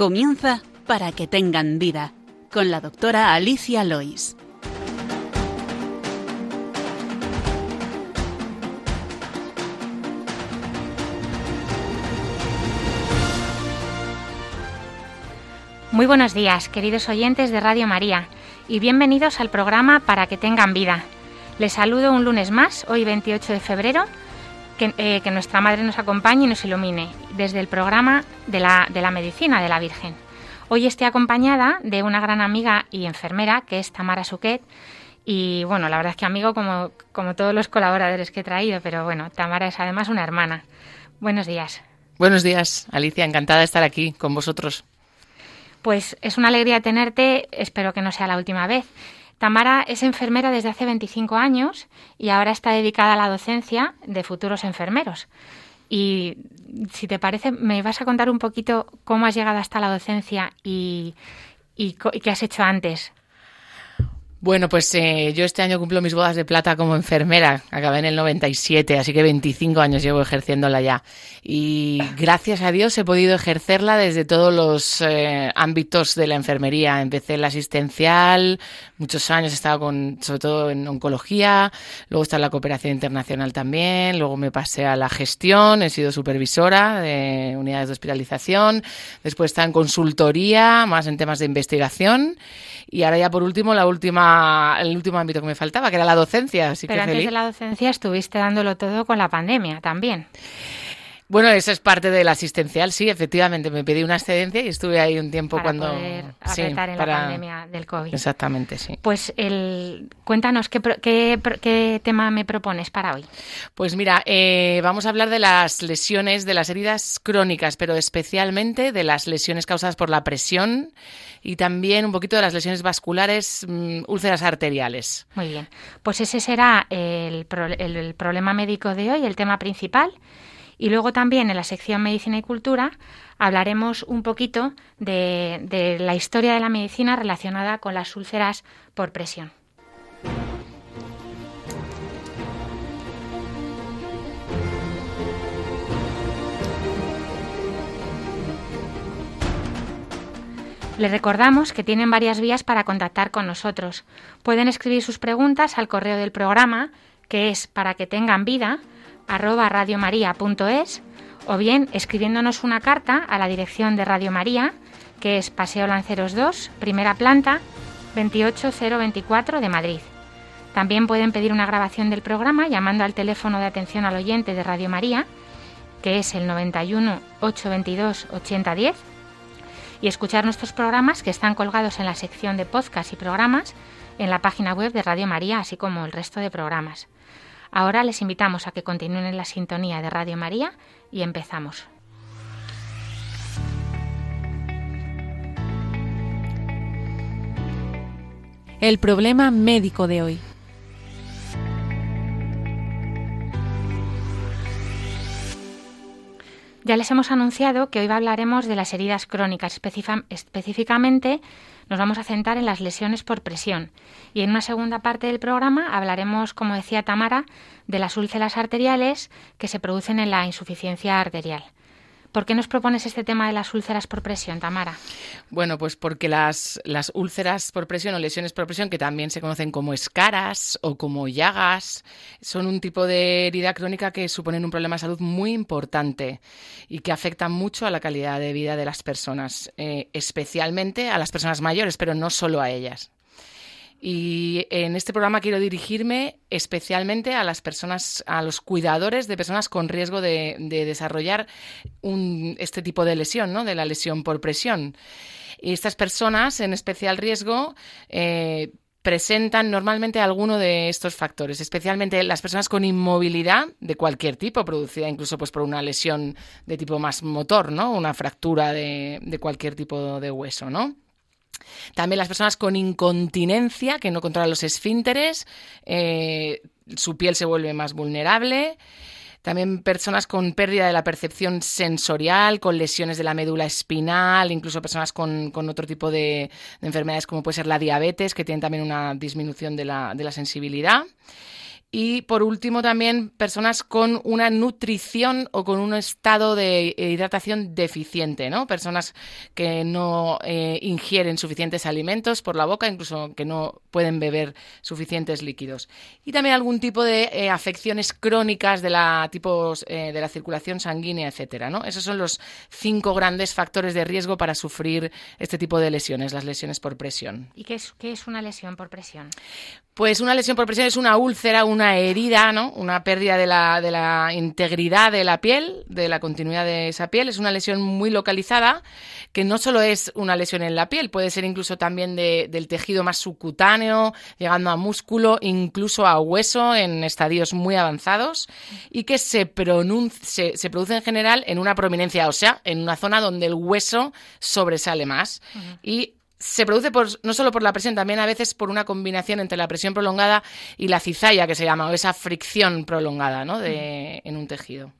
Comienza para que tengan vida con la doctora Alicia Lois. Muy buenos días, queridos oyentes de Radio María, y bienvenidos al programa Para que tengan vida. Les saludo un lunes más, hoy 28 de febrero, que, eh, que nuestra Madre nos acompañe y nos ilumine desde el programa de la, de la Medicina de la Virgen. Hoy estoy acompañada de una gran amiga y enfermera, que es Tamara Suquet, y bueno, la verdad es que amigo como, como todos los colaboradores que he traído, pero bueno, Tamara es además una hermana. Buenos días. Buenos días, Alicia, encantada de estar aquí con vosotros. Pues es una alegría tenerte, espero que no sea la última vez. Tamara es enfermera desde hace 25 años y ahora está dedicada a la docencia de futuros enfermeros. Y si te parece, me vas a contar un poquito cómo has llegado hasta la docencia y, y, y qué has hecho antes. Bueno, pues eh, yo este año cumplo mis bodas de plata como enfermera. Acabé en el 97, así que 25 años llevo ejerciéndola ya. Y gracias a Dios he podido ejercerla desde todos los eh, ámbitos de la enfermería. Empecé en la asistencial, muchos años he estado con, sobre todo en oncología, luego está la cooperación internacional también, luego me pasé a la gestión, he sido supervisora de unidades de hospitalización, después está en consultoría, más en temas de investigación. Y ahora ya por último, la última, el último ámbito que me faltaba, que era la docencia. Así Pero que antes feliz. de la docencia estuviste dándolo todo con la pandemia también. Bueno, eso es parte del asistencial, sí, efectivamente. Me pedí una excedencia y estuve ahí un tiempo para cuando. poder sí, en para- la pandemia del COVID. Exactamente, sí. Pues el, cuéntanos qué, qué, qué tema me propones para hoy. Pues mira, eh, vamos a hablar de las lesiones, de las heridas crónicas, pero especialmente de las lesiones causadas por la presión y también un poquito de las lesiones vasculares, mm, úlceras arteriales. Muy bien. Pues ese será el, pro- el- problema médico de hoy, el tema principal. Y luego también en la sección Medicina y Cultura hablaremos un poquito de la historia de la medicina relacionada con las úlceras por presión. Les recordamos que tienen varias vías para contactar con nosotros. Pueden escribir sus preguntas al correo del programa, que es para que tengan vida, arroba radiomaria.es, o bien escribiéndonos una carta a la dirección de Radio María, que es Paseo Lanceros 2, primera planta, 28024 de Madrid. También pueden pedir una grabación del programa llamando al teléfono de atención al oyente de Radio María, que es el 91 822 8010 y escuchar nuestros programas que están colgados en la sección de podcast y programas en la página web de Radio María, así como el resto de programas. Ahora les invitamos a que continúen en la sintonía de Radio María y empezamos. El problema médico de hoy. Ya les hemos anunciado que hoy hablaremos de las heridas crónicas. Específicamente nos vamos a centrar en las lesiones por presión. Y en una segunda parte del programa hablaremos, como decía Tamara, de las úlceras arteriales que se producen en la insuficiencia arterial. ¿Por qué nos propones este tema de las úlceras por presión, Tamara? Bueno, pues porque las, las úlceras por presión o lesiones por presión, que también se conocen como escaras o como llagas, son un tipo de herida crónica que suponen un problema de salud muy importante y que afectan mucho a la calidad de vida de las personas, eh, especialmente a las personas mayores, pero no solo a ellas. Y en este programa quiero dirigirme especialmente a las personas, a los cuidadores de personas con riesgo de, de desarrollar un, este tipo de lesión, ¿no? De la lesión por presión. Y estas personas en especial riesgo eh, presentan normalmente alguno de estos factores, especialmente las personas con inmovilidad de cualquier tipo, producida incluso pues, por una lesión de tipo más motor, ¿no? Una fractura de, de cualquier tipo de hueso, ¿no? También las personas con incontinencia, que no controlan los esfínteres, eh, su piel se vuelve más vulnerable. También personas con pérdida de la percepción sensorial, con lesiones de la médula espinal, incluso personas con, con otro tipo de, de enfermedades como puede ser la diabetes, que tienen también una disminución de la, de la sensibilidad. Y por último también personas con una nutrición o con un estado de hidratación deficiente, ¿no? Personas que no eh, ingieren suficientes alimentos por la boca, incluso que no pueden beber suficientes líquidos. Y también algún tipo de eh, afecciones crónicas de la, tipos, eh, de la circulación sanguínea, etcétera, ¿no? Esos son los cinco grandes factores de riesgo para sufrir este tipo de lesiones, las lesiones por presión. ¿Y qué es, qué es una lesión por presión? Pues una lesión por presión es una úlcera, una herida, ¿no? Una pérdida de la, de la integridad de la piel, de la continuidad de esa piel. Es una lesión muy localizada, que no solo es una lesión en la piel, puede ser incluso también del tejido más subcutáneo, llegando a músculo, incluso a hueso en estadios muy avanzados, y que se, se, se produce en general en una prominencia ósea, en una zona donde el hueso sobresale más. Y se produce por, no solo por la presión, también a veces por una combinación entre la presión prolongada y la cizalla, que se llama, o esa fricción prolongada ¿no? de, en un tejido.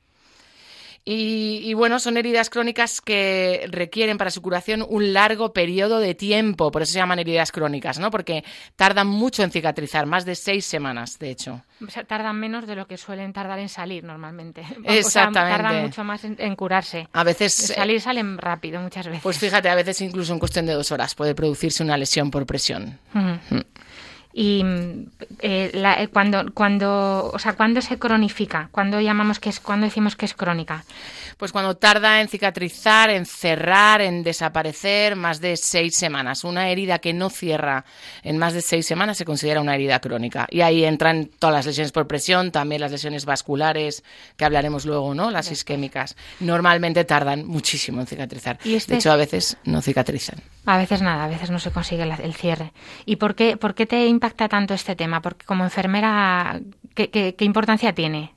Y, bueno, son heridas crónicas que requieren para su curación un largo periodo de tiempo, por eso se llaman heridas crónicas, ¿no? Porque tardan mucho en cicatrizar, más de seis semanas, de hecho. O sea, tardan menos de lo que suelen tardar en salir normalmente. Exactamente. O sea, tardan mucho más en, curarse. A veces... salir salen rápido muchas veces. Pues fíjate, a veces incluso en cuestión de dos horas puede producirse una lesión por presión. Y eh, eh, cuando, cuando, o sea, ¿cuándo se cronifica? ¿Cuándo llamamos que es, cuando decimos que es crónica? Pues cuando tarda en cicatrizar, en cerrar, en desaparecer más de seis semanas. Una herida que no cierra en más de seis semanas se considera una herida crónica. Y ahí entran todas las lesiones por presión, también las lesiones vasculares, que hablaremos luego, ¿no? Las isquémicas. Normalmente tardan muchísimo en cicatrizar. ¿Y este de hecho, a veces no cicatrizan. A veces nada, a veces no se consigue el cierre. ¿Y por qué, por qué te impacta tanto este tema? Porque como enfermera, ¿qué, importancia tiene?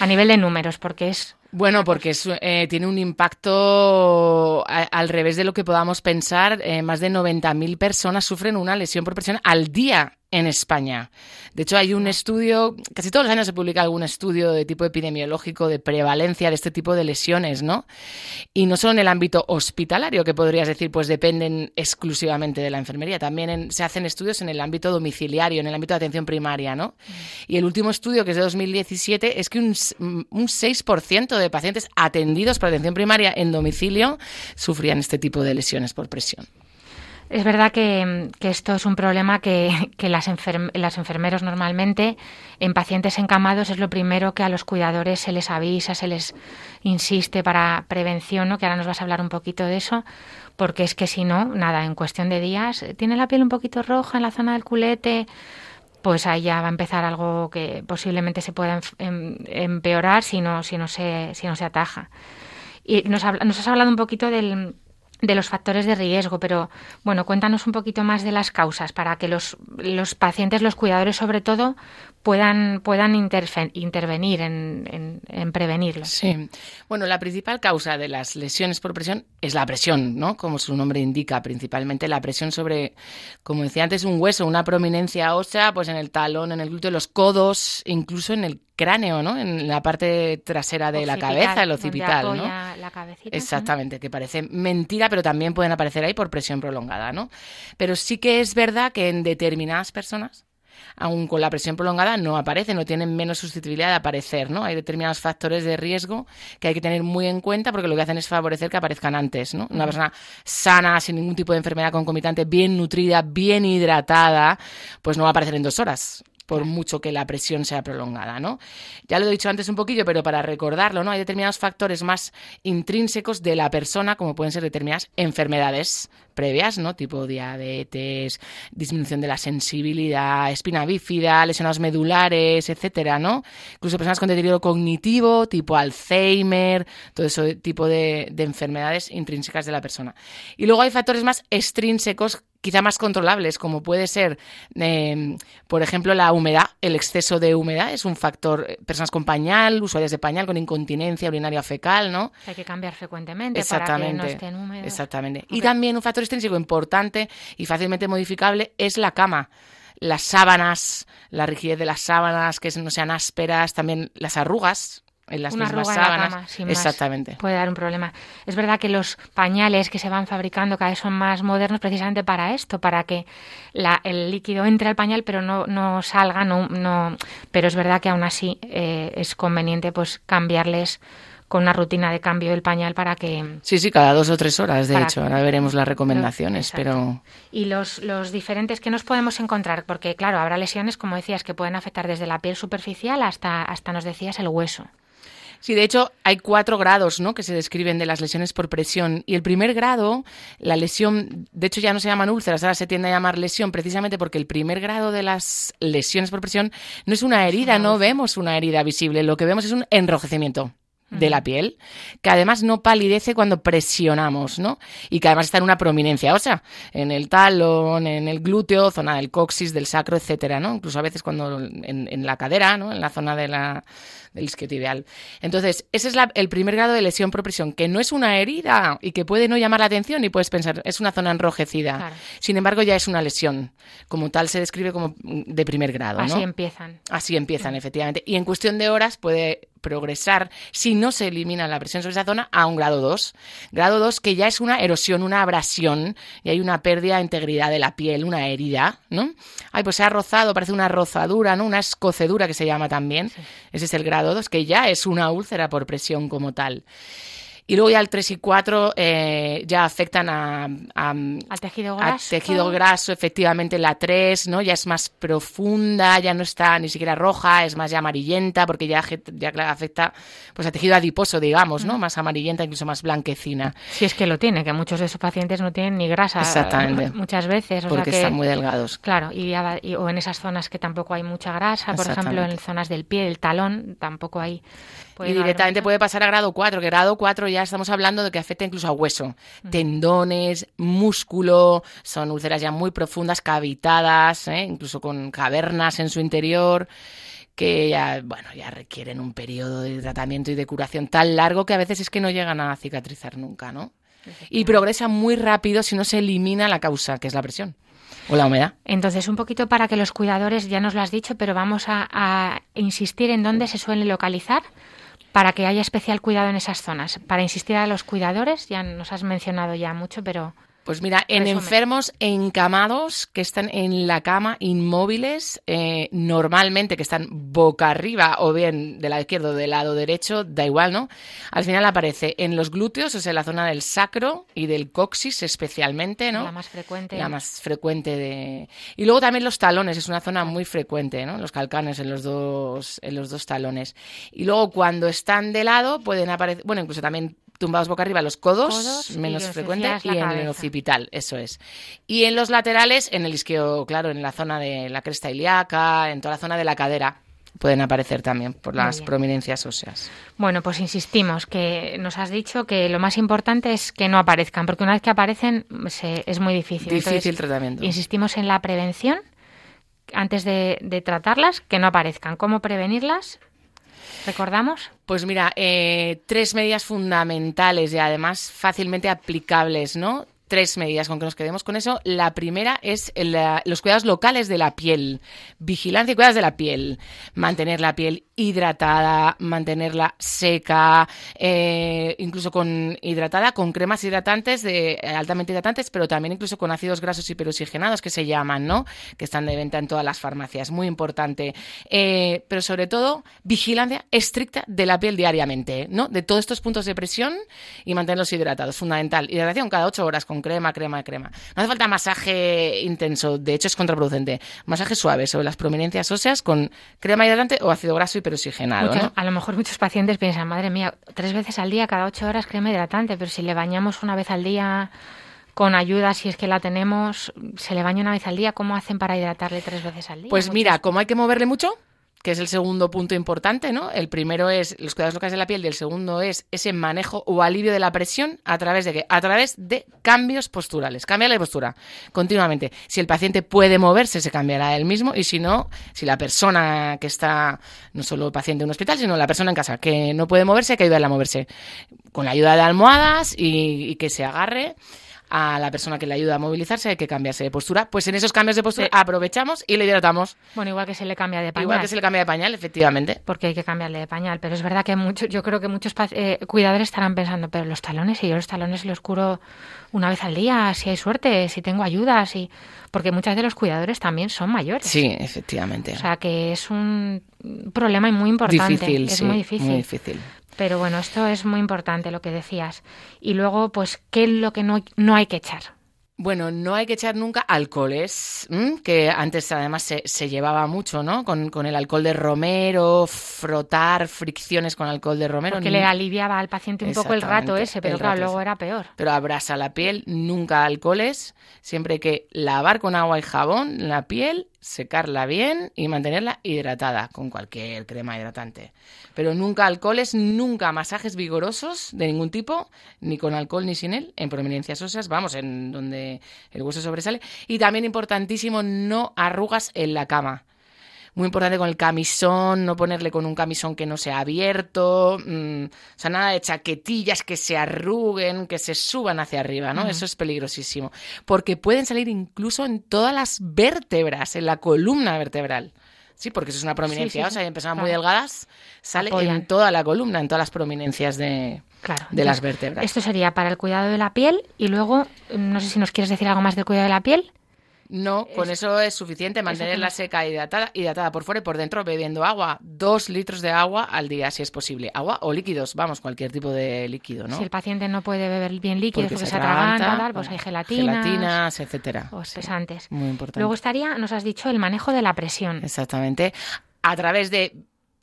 A nivel de números, porque es bueno, porque eh, tiene un impacto al revés de lo que podamos pensar. Eh, más de 90.000 personas sufren una lesión por presión al día en España. De hecho, hay un estudio, casi todos los años se publica algún estudio de tipo epidemiológico de prevalencia de este tipo de lesiones, ¿no? Y no solo en el ámbito hospitalario, que podrías decir, pues dependen exclusivamente de la enfermería, también se hacen estudios en el ámbito domiciliario, en el ámbito de atención primaria, ¿no? Mm. Y el último estudio, que es de 2017, es que un, un 6% de pacientes atendidos por atención primaria en domicilio sufrían este tipo de lesiones por presión. Es verdad que, esto es un problema que, las, las enfermeros normalmente en pacientes encamados es lo primero que a los cuidadores se les avisa, se les insiste para prevención, ¿no? que ahora nos vas a hablar un poquito de eso, porque es que si no, nada, en cuestión de días, tiene la piel un poquito roja en la zona del culete, pues ahí ya va a empezar algo que posiblemente se pueda em, empeorar si no, si no, se, si no se ataja. Y nos, nos has hablado un poquito del, de los factores de riesgo, pero bueno, cuéntanos un poquito más de las causas para que los, los pacientes, los cuidadores sobre todo, puedan, puedan intervenir en, en, prevenirlo. Sí, bueno, la principal causa de las lesiones por presión es la presión, ¿no? Como su nombre indica, principalmente la presión sobre, como decía antes, un hueso, una prominencia ósea, pues en el talón, en el glúteo, los codos, incluso en el cráneo, ¿no? En la parte trasera de la cabeza, el occipital, ¿no? La Exactamente, que parece mentira, pero también pueden aparecer ahí por presión prolongada, ¿no? Pero sí que es verdad que en determinadas personas aún con la presión prolongada no aparecen, no tienen menos susceptibilidad de aparecer, ¿no? Hay determinados factores de riesgo que hay que tener muy en cuenta porque lo que hacen es favorecer que aparezcan antes, ¿no? Una persona sana, sin ningún tipo de enfermedad concomitante, bien nutrida, bien hidratada, pues no va a aparecer en dos horas por mucho que la presión sea prolongada, ¿no? Ya lo he dicho antes un poquillo, pero para recordarlo, ¿no? Hay determinados factores más intrínsecos de la persona, como pueden ser determinadas enfermedades previas, ¿no? Tipo diabetes, disminución de la sensibilidad, espina bífida, lesionados medulares, etcétera, ¿no? Incluso personas con deterioro cognitivo, tipo Alzheimer, todo ese tipo de, de enfermedades intrínsecas de la persona. Y luego hay factores más extrínsecos quizá más controlables, como puede ser, em, por ejemplo, la humedad. El exceso de humedad es un factor. Eh, personas con pañal, usuarias de pañal, con incontinencia urinaria fecal, ¿no? Hay que cambiar frecuentemente para que no estén húmedos. Exactamente. Y también un factor extrínseco importante y fácilmente modificable es la cama las sábanas, la rigidez de las sábanas, que no sean ásperas, también las arrugas, en las Una mismas arruga en la sábanas. cama, sin más. Exactamente. Puede dar un problema. Es verdad que los pañales que se van fabricando cada vez son más modernos precisamente para esto, para que la- el líquido entre al pañal pero no, no salga, no, no, pero es verdad que aún así eh, es conveniente pues cambiarles con una rutina de cambio del pañal para que Sí, sí, cada dos o tres horas, de hecho. que- Ahora veremos las recomendaciones, Exacto. pero y los, los diferentes que nos podemos encontrar, porque claro, habrá lesiones, como decías, que pueden afectar desde la piel superficial hasta, hasta nos decías, el hueso. Sí, de hecho, hay cuatro grados ¿no? que se describen de las lesiones por presión. Y el primer grado, la lesión, de hecho ya no se llaman úlceras, ahora se tiende a llamar lesión precisamente porque el primer grado de las lesiones por presión no es una herida, no vemos una herida visible, lo que vemos es un enrojecimiento de la piel, que además no palidece cuando presionamos, ¿no? Y que además está en una prominencia ósea, en el talón, en el glúteo, zona del coxis, del sacro, etcétera, ¿no? Incluso a veces cuando en, en la cadera, ¿no? En la zona de la, del isquiotibial. Entonces, ese es la- el primer grado de lesión por presión, que no es una herida y que puede no llamar la atención y puedes pensar, es una zona enrojecida. Claro. Sin embargo, ya es una lesión. Como tal, se describe como de primer grado, ¿no? Así empiezan. Así empiezan, efectivamente. Y en cuestión de horas puede progresar, si no se elimina la presión sobre esa zona, a un grado 2. Grado 2 que ya es una erosión, una abrasión, y hay una pérdida de integridad de la piel, una herida, ¿no? Ay, pues se ha rozado, parece una rozadura, ¿no? Una escocedura que se llama también. Ese es el grado 2, que ya es una úlcera por presión como tal. Y luego ya el 3 y 4 eh, ya afectan a, a- Al tejido a graso. tejido graso, efectivamente la 3, ¿no? Ya es más profunda, ya no está ni siquiera roja, es más ya amarillenta, porque ya, ya afecta pues a tejido adiposo, digamos, ¿no? Más amarillenta, incluso más blanquecina, Si es que lo tiene, que muchos de esos pacientes no tienen ni grasa. Exactamente. Muchas veces. O porque sea que, están muy delgados. Claro, y, y- o en esas zonas que tampoco hay mucha grasa, por ejemplo, en zonas del pie, el talón, tampoco hay. Puede y directamente puede pasar a grado 4, que grado 4 ya estamos hablando de que afecta incluso a hueso, tendones, músculo, son úlceras ya muy profundas, cavitadas, ¿eh? incluso con cavernas en su interior que ya, bueno, ya requieren un periodo de tratamiento y de curación tan largo que a veces es que no llegan a cicatrizar nunca, ¿no? Y progresa muy rápido si no se elimina la causa, que es la presión o la humedad. Entonces, un poquito para que los cuidadores, ya nos lo has dicho, pero vamos a, a insistir en dónde se suele localizar para que haya especial cuidado en esas zonas. Para insistir a los cuidadores, ya nos has mencionado ya mucho, pero Pues mira, en Resume. enfermos encamados que están en la cama inmóviles, eh, normalmente que están boca arriba o bien del lado izquierdo o del lado derecho, da igual, ¿no? Al final aparece en los glúteos, o sea, en la zona del sacro y del coxis especialmente, ¿no? la más frecuente. La más frecuente de. Y luego también los talones, es una zona muy frecuente, ¿no? Los calcanes en los dos, en los dos talones. Y luego cuando están de lado pueden aparecer, bueno, incluso también tumbados boca arriba los codos, menos frecuente, y en el occipital, eso es. Y en los laterales, en el isquio, claro, en la zona de la cresta ilíaca, en toda la zona de la cadera, pueden aparecer también por las prominencias óseas. Bueno, pues insistimos que nos has dicho que lo más importante es que no aparezcan, porque una vez que aparecen se- es muy difícil. Difícil Entonces, tratamiento. Insistimos en la prevención antes de, de tratarlas, que no aparezcan. ¿Cómo prevenirlas? ¿Recordamos? Pues mira, eh, tres medidas fundamentales y además fácilmente aplicables, ¿no? Tres medidas con que nos quedemos con eso. La primera es los cuidados locales de la piel. Vigilancia y cuidados de la piel. Mantener la piel hidratada, mantenerla seca, eh, incluso con hidratada, con cremas hidratantes, de, eh, altamente hidratantes, pero también incluso con ácidos grasos hiperoxigenados que se llaman, ¿no? Que están de venta en todas las farmacias. Muy importante. Eh, pero sobre todo, vigilancia estricta de la piel diariamente, ¿no? De todos estos puntos de presión y mantenerlos hidratados. Fundamental. Hidratación cada ocho horas con crema, crema, crema. No hace falta masaje intenso, de hecho es contraproducente. Masaje suave sobre las prominencias óseas con crema hidratante o ácido graso hiperoxigenado, Muchos- ¿no? A lo mejor muchos pacientes piensan, madre mía, tres veces al día, cada ocho horas crema hidratante, pero si le bañamos una vez al día con ayuda, si es que la tenemos, se le baña una vez al día, ¿cómo hacen para hidratarle tres veces al día? Pues Muchos- mira, como hay que moverle mucho, que es el segundo punto importante, ¿no? El primero es los cuidados locales de la piel y el segundo es ese manejo o alivio de la presión a través de qué? A través de cambios posturales. Cambiar la postura continuamente. Si el paciente puede moverse, se cambiará él mismo y si no, si la persona que está, no solo el paciente en un hospital, sino la persona en casa que no puede moverse, hay que ayudarla a moverse con la ayuda de almohadas y que se agarre a la persona que le ayuda a movilizarse, hay que cambiarse de postura. Pues en esos cambios de postura aprovechamos y le hidratamos. Bueno, igual que se le cambia de pañal. Igual que se le cambia de pañal, efectivamente. Porque hay que cambiarle de pañal. Pero es verdad que mucho, yo creo que muchos eh, cuidadores estarán pensando, pero los talones, y yo los talones los curo una vez al día, si hay suerte, si tengo ayudas, y porque muchas de los cuidadores también son mayores. Sí, efectivamente. O sea que es un problema muy importante. Difícil, es sí, muy difícil. Muy difícil. Pero bueno, esto es muy importante lo que decías. Y luego, pues, ¿qué es lo que no, no hay que echar? Bueno, no hay que echar nunca alcoholes, que antes además se, se llevaba mucho, ¿no? Con, con, el alcohol de romero, frotar fricciones con alcohol de romero. Porque le aliviaba al paciente un poco el rato ese, pero claro, luego era peor. Pero abrasa la piel, nunca alcoholes, siempre hay que lavar con agua y jabón la piel secarla bien y mantenerla hidratada con cualquier crema hidratante. Pero nunca alcoholes, nunca masajes vigorosos de ningún tipo, ni con alcohol ni sin él, en prominencias óseas, vamos, en donde el hueso sobresale. Y también importantísimo, no arrugas en la cama muy importante con el camisón, no ponerle con un camisón que no sea abierto, mmm, o sea, nada de chaquetillas que se arruguen, que se suban hacia arriba, ¿no? Uh -huh. Eso es peligrosísimo, porque pueden salir incluso en todas las vértebras, en la columna vertebral. Sí, porque eso es una prominencia, sí, sí, o sea, claro. muy delgadas sale Apoyan. en toda la columna, en todas las prominencias de, claro. de las vértebras. Esto sería para el cuidado de la piel y luego, no sé si nos quieres decir algo más del cuidado de la piel. No, con es, eso es suficiente mantenerla seca, hidratada, hidratada por fuera y por dentro, bebiendo agua, dos litros de agua al día si es posible. Agua o líquidos, vamos, cualquier tipo de líquido, ¿no? Si el paciente no puede beber bien líquidos porque, porque se atraganta, tal, pues hay gelatinas, gelatinas etcétera. O pesantes. Muy importante. Luego estaría, nos has dicho, el manejo de la presión. Exactamente. A través de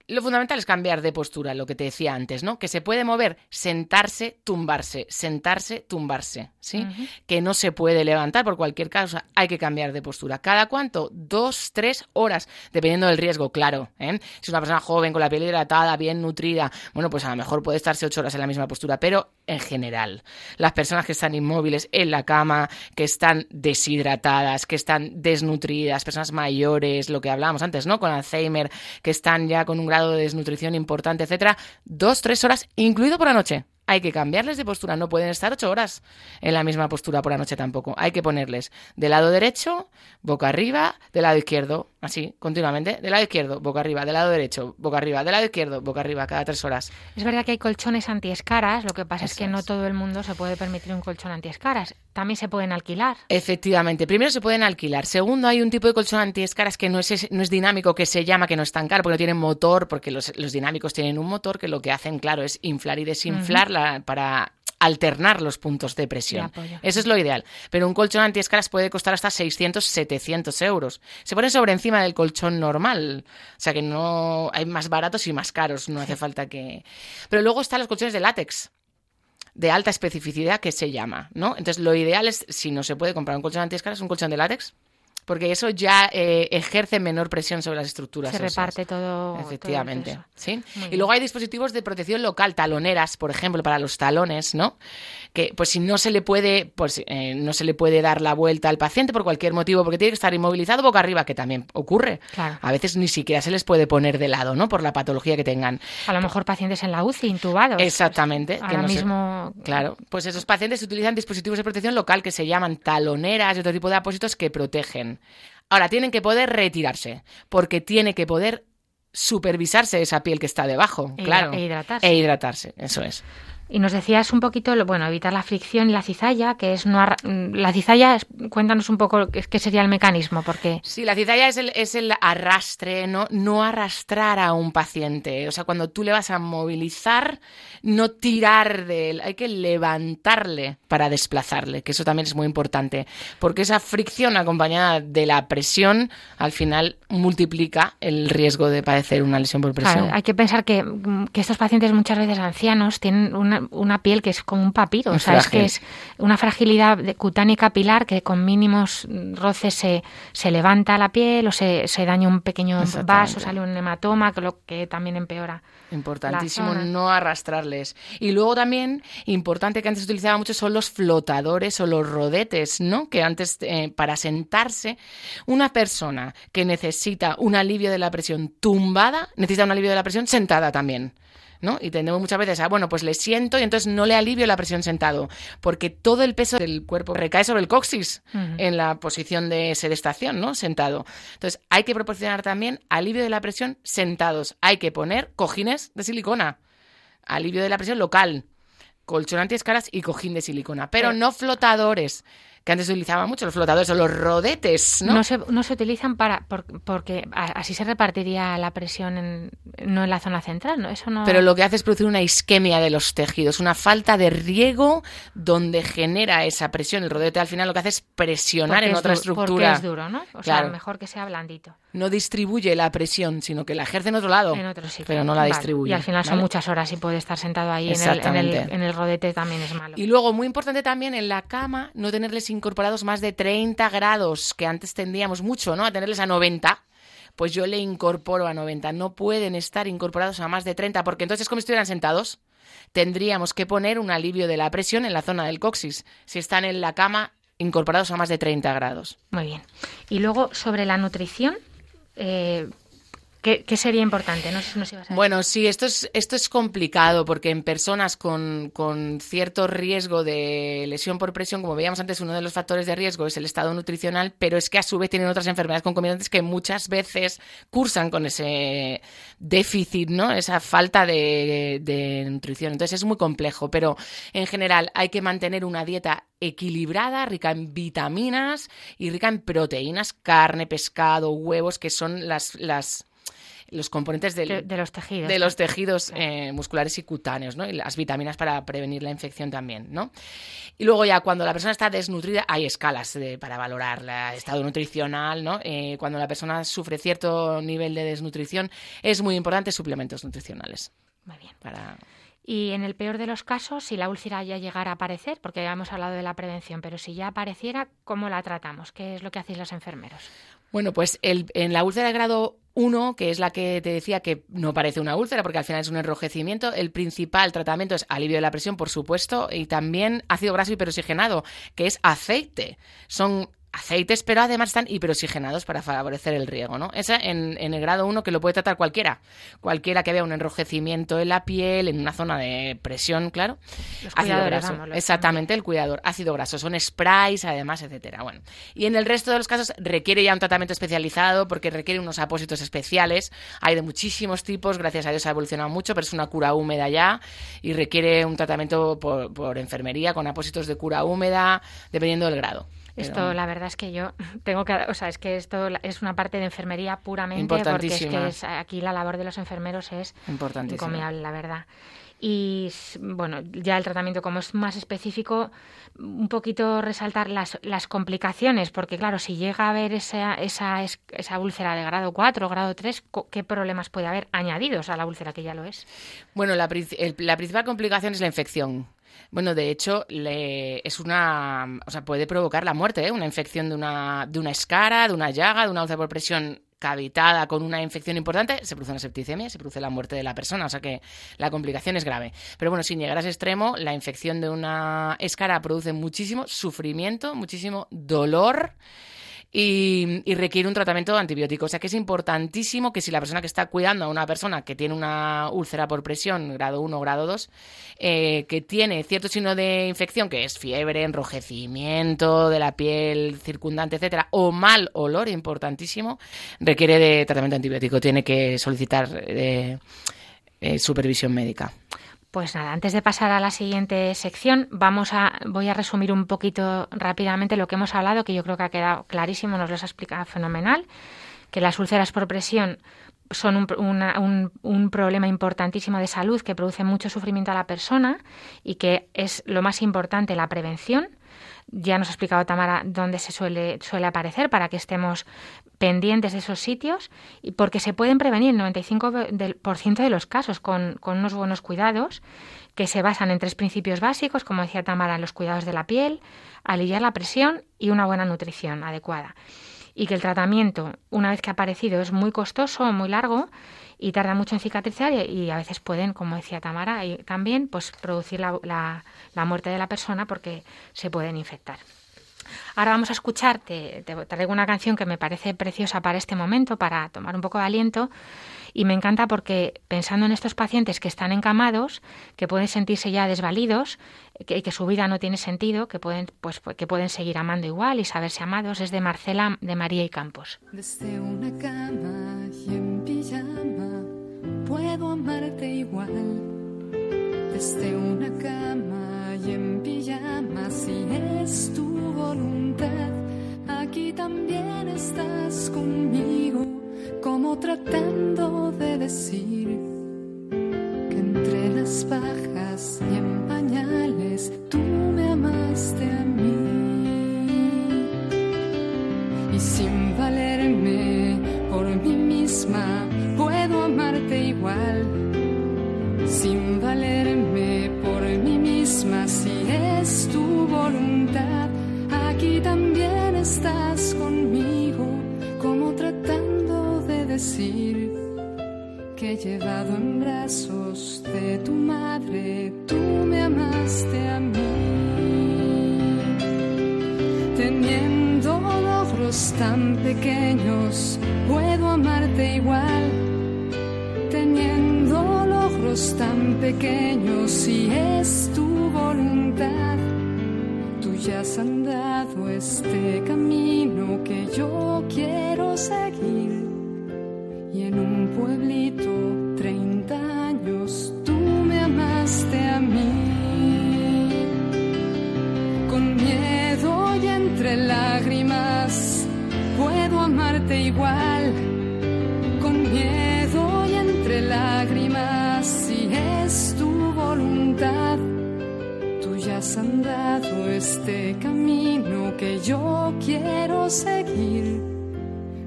lo fundamental es cambiar de postura, lo que te decía antes, ¿no? Que se puede mover, sentarse, tumbarse, sentarse, tumbarse, ¿sí? Uh -huh. Que no se puede levantar por cualquier causa, hay que cambiar de postura. ¿Cada cuánto? Dos, tres horas, dependiendo del riesgo, claro. ¿eh? Si es una persona joven, con la piel hidratada, bien nutrida, bueno, pues a lo mejor puede estarse ocho horas en la misma postura, pero en general, las personas que están inmóviles en la cama, que están deshidratadas, que están desnutridas, personas mayores, lo que hablábamos antes, ¿no? Con Alzheimer, que están ya con un grado de desnutrición importante, etcétera, dos, tres horas, incluido por la noche. Hay que cambiarles de postura, no pueden estar ocho horas en la misma postura por la noche tampoco. Hay que ponerles de lado derecho, boca arriba, de lado izquierdo, así, continuamente, de lado izquierdo, boca arriba, de lado derecho, boca arriba, de lado izquierdo, boca arriba, cada tres horas. Es verdad que hay colchones antiescaras, lo que pasa Eso es que no todo el mundo se puede permitir un colchón antiescaras. También se pueden alquilar. Efectivamente, primero se pueden alquilar. Segundo, hay un tipo de colchón antiescaras que no es, no es dinámico, que se llama, que no es tan caro, porque no tienen motor, porque los, los dinámicos tienen un motor que lo que hacen, claro, es inflar y desinflar uh -huh. la, para alternar los puntos de presión. Eso es lo ideal. Pero un colchón antiescaras puede costar hasta 600, 700 euros. Se pone sobre encima del colchón normal. O sea que no hay más baratos y más caros. No hace falta que. Pero luego están los colchones de látex de alta especificidad que se llama, ¿no? Entonces lo ideal es, si no se puede comprar un colchón antiescaras, un colchón de látex, porque eso ya eh, ejerce menor presión sobre las estructuras. Se reparte todo. Efectivamente. Todo ¿sí? Y luego hay dispositivos de protección local, taloneras, por ejemplo, para los talones, ¿no? Que pues si no se le puede, pues eh, no se le puede dar la vuelta al paciente por cualquier motivo, porque tiene que estar inmovilizado boca arriba, que también ocurre. Claro. A veces ni siquiera se les puede poner de lado, ¿no? Por la patología que tengan. A lo mejor pacientes en la UCI, intubados. Exactamente. Pues, ahora no mismo. Se... Claro. Pues esos pacientes utilizan dispositivos de protección local que se llaman taloneras y otro tipo de apósitos que protegen. Ahora, tienen que poder retirarse, porque tiene que poder supervisarse esa piel que está debajo, e claro. E hidratarse. E hidratarse, eso es. Y nos decías un poquito, bueno, evitar la fricción y la cizalla, que es no la cizalla, cuéntanos un poco qué sería el mecanismo, porque sí, la cizalla es el, es el arrastre, no, no arrastrar a un paciente, o sea, cuando tú le vas a movilizar, no tirar de él, hay que levantarle para desplazarle, que eso también es muy importante, porque esa fricción acompañada de la presión, al final multiplica el riesgo de padecer una lesión por presión. Claro, hay que pensar que, que estos pacientes muchas veces ancianos tienen una una piel que es como un papiro, o sea, es que es una fragilidad cutánea capilar que con mínimos roces se, se levanta la piel o se, se daña un pequeño vaso, sale un hematoma, que, lo, que también empeora. Importantísimo no arrastrarles. Y luego también, importante que antes utilizaba mucho, son los flotadores o los rodetes, ¿no? Que antes, eh, para sentarse, una persona que necesita un alivio de la presión tumbada, necesita un alivio de la presión sentada también. ¿No? Y tendemos muchas veces a, bueno, pues le siento y entonces no le alivio la presión sentado, porque todo el peso del cuerpo recae sobre el coxis en la posición de sedestación, ¿no? Sentado. Entonces, hay que proporcionar también alivio de la presión sentados. Hay que poner cojines de silicona. Alivio de la presión local. Colchón antiescalas y cojín de silicona, pero no flotadores que antes se utilizaban mucho, los flotadores o los rodetes, ¿no? No se, no se utilizan para porque así se repartiría la presión en, no en la zona central, ¿no? Eso no. Pero lo que hace es producir una isquemia de los tejidos, una falta de riego donde genera esa presión. El rodete al final lo que hace es presionar en otra estructura. Porque es duro, ¿no? O sea, mejor que sea blandito. No distribuye la presión, sino que la ejerce en otro lado. En otro sitio. Pero no la distribuye. Y al final son muchas horas y puede estar sentado ahí en el, en el, en, el, rodete también es malo. Y luego, muy importante también, en la cama, no tenerles incorporados más de 30 grados, que antes tendíamos mucho, ¿no? A tenerles a 90 pues yo le incorporo a 90. No pueden estar incorporados a más de 30, porque entonces como estuvieran sentados. Tendríamos que poner un alivio de la presión en la zona del coxis, si están en la cama incorporados a más de 30 grados. Muy bien. Y luego sobre la nutrición, eh, ¿Qué, sería importante? No sé ibas a Bueno, sí, esto es, esto es complicado porque en personas con, con, cierto riesgo de lesión por presión, como veíamos antes, uno de los factores de riesgo es el estado nutricional, pero es que a su vez tienen otras enfermedades concomitantes que muchas veces cursan con ese déficit, ¿no? Esa falta de, de nutrición. Entonces es muy complejo, pero en general hay que mantener una dieta equilibrada, rica en vitaminas y rica en proteínas, carne, pescado, huevos, que son las, las los componentes de, los tejidos, de los tejidos eh, musculares y cutáneos, ¿no? Y las vitaminas para prevenir la infección también, ¿no? Y luego ya cuando la persona está desnutrida, hay escalas para valorar el estado nutricional, ¿no? Eh, cuando la persona sufre cierto nivel de desnutrición, es muy importante suplementos nutricionales. Muy bien. Para... Y en el peor de los casos, si la úlcera ya llegara a aparecer, porque ya hemos hablado de la prevención, pero si ya apareciera, ¿cómo la tratamos? ¿Qué es lo que hacéis los enfermeros? Bueno, pues el, en la úlcera de grado 1, que es la que te decía que no parece una úlcera porque al final es un enrojecimiento, el principal tratamiento es alivio de la presión, por supuesto, y también ácido graso hiperoxigenado, que es aceite. Son aceites, pero además están hiperoxigenados para favorecer el riego, ¿no? Esa en, en, el grado 1 que lo puede tratar cualquiera. Cualquiera que vea un enrojecimiento en la piel, en una zona de presión, claro. ácido graso. Exactamente, el cuidador. Ácido graso. Son sprays, además, etcétera. Bueno. Y en el resto de los casos requiere ya un tratamiento especializado porque requiere unos apósitos especiales. Hay de muchísimos tipos, gracias a Dios ha evolucionado mucho, pero es una cura húmeda ya y requiere un tratamiento por, por enfermería con apósitos de cura húmeda, dependiendo del grado. Esto, la verdad es que yo tengo que, o sea, es que esto es una parte de enfermería puramente, porque es que aquí la labor de los enfermeros es encomiable, la verdad. Y bueno, ya el tratamiento como es más específico, un poquito resaltar las, las complicaciones, porque claro, si llega a haber esa, esa, esa úlcera de grado 4 o grado 3, ¿qué problemas puede haber añadidos a la úlcera que ya lo es? Bueno, la, la principal complicación es la infección. Bueno, de hecho, le, es una, o sea, puede provocar la muerte, ¿eh? una infección de una, de una escara, de una llaga, de una úlcera por presión cavitada con una infección importante, se produce una septicemia, se produce la muerte de la persona, o sea que la complicación es grave. Pero bueno, sin llegar a ese extremo, la infección de una escara produce muchísimo sufrimiento, muchísimo dolor y, requiere un tratamiento antibiótico. O sea que es importantísimo que si la persona que está cuidando a una persona que tiene una úlcera por presión, grado 1 o grado 2, eh, que tiene cierto signo de infección, que es fiebre, enrojecimiento de la piel circundante, etcétera, o mal olor, importantísimo, requiere de tratamiento antibiótico. Tiene que solicitar eh, eh, supervisión médica. Pues nada, antes de pasar a la siguiente sección, vamos a, voy a resumir un poquito rápidamente lo que hemos hablado, que yo creo que ha quedado clarísimo, nos lo has explicado fenomenal, que las úlceras por presión son un, un, problema importantísimo de salud que produce mucho sufrimiento a la persona y que es lo más importante la prevención. Ya nos ha explicado Tamara dónde se suele, suele aparecer para que estemos pendientes de esos sitios y porque se pueden prevenir el 95% de los casos con, unos buenos cuidados que se basan en tres principios básicos, como decía Tamara, los cuidados de la piel, aliviar la presión y una buena nutrición adecuada. Y que el tratamiento, una vez que ha aparecido, es muy costoso, muy largo y tarda mucho en cicatrizar y, a veces pueden, como decía Tamara, también pues producir la, la muerte de la persona porque se pueden infectar. Ahora vamos a escuchar, te, traigo una canción que me parece preciosa para este momento, para tomar un poco de aliento. Y me encanta porque pensando en estos pacientes que están encamados, que pueden sentirse ya desvalidos, que, que su vida no tiene sentido, que pueden, pues, que pueden seguir amando igual y saberse amados, es de Marcela, de María y Campos. Desde una cama y en puedo amarte igual. Desde una cama y en pijama, si es tu voluntad, aquí también estás conmigo como tratando de decir que entre las bajas y en pañales tú me amaste a mí. Y sin valerme por mí misma, estás conmigo, como tratando de decir que llevado en brazos de tu madre, tú me amaste a mí. Teniendo logros tan pequeños, puedo amarte igual. Teniendo logros tan pequeños, si es tu voluntad, ya has andado este camino que yo quiero seguir. Y en un pueblito, 30 años, tú me amaste a mí. Con miedo y entre lágrimas, puedo amarte igual. Has andado este camino que yo quiero seguir.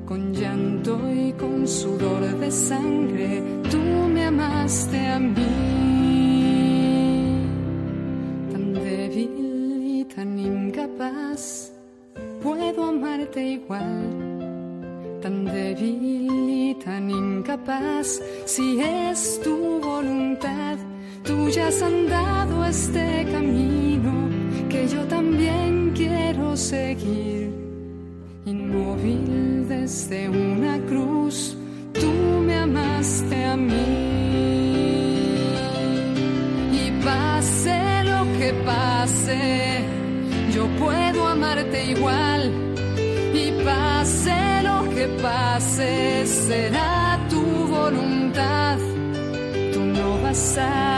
Con llanto y con sudor de sangre, tú me amaste a mí. Tan débil y tan incapaz, puedo amarte igual. Tan débil y tan incapaz, si es tu voluntad, tú ya has andado este camino que yo también quiero seguir. Inmóvil desde una cruz, tú me amaste a mí. Y pase lo que pase, yo puedo amarte igual. Y pase lo que pase, será tu voluntad. Tú no vas a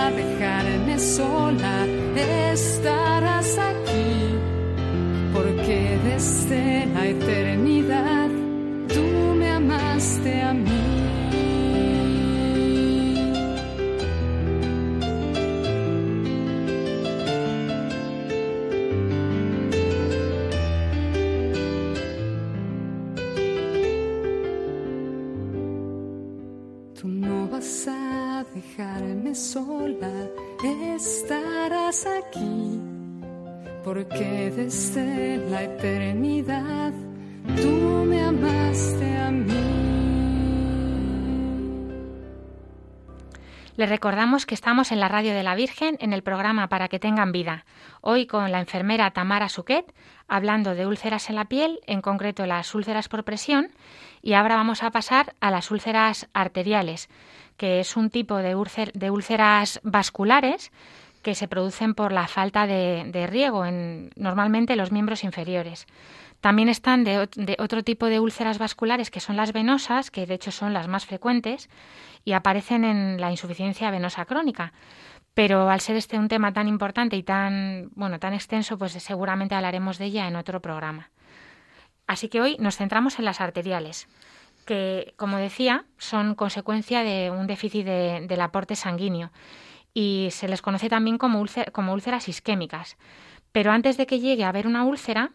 sola, estarás aquí porque desde la eternidad tú me amaste a mí. A dejarme sola, estarás aquí porque desde la eternidad tú me amaste a mí. Les recordamos que estamos en la Radio de la Virgen en el programa Para que tengan vida. Hoy con la enfermera Tamara Suquet hablando de úlceras en la piel, en concreto las úlceras por presión, y ahora vamos a pasar a las úlceras arteriales, que es un tipo de, úlcer, de úlceras vasculares que se producen por la falta de, riego en normalmente los miembros inferiores. También están de, de, otro tipo de úlceras vasculares que son las venosas, que de hecho son las más frecuentes y aparecen en la insuficiencia venosa crónica. Pero al ser este un tema tan importante y tan bueno, tan extenso, pues seguramente hablaremos de ella en otro programa. Así que hoy nos centramos en las arteriales, que, como decía, son consecuencia de un déficit de, del aporte sanguíneo y se les conoce también como, úlcer, como úlceras isquémicas. Pero antes de que llegue a haber una úlcera,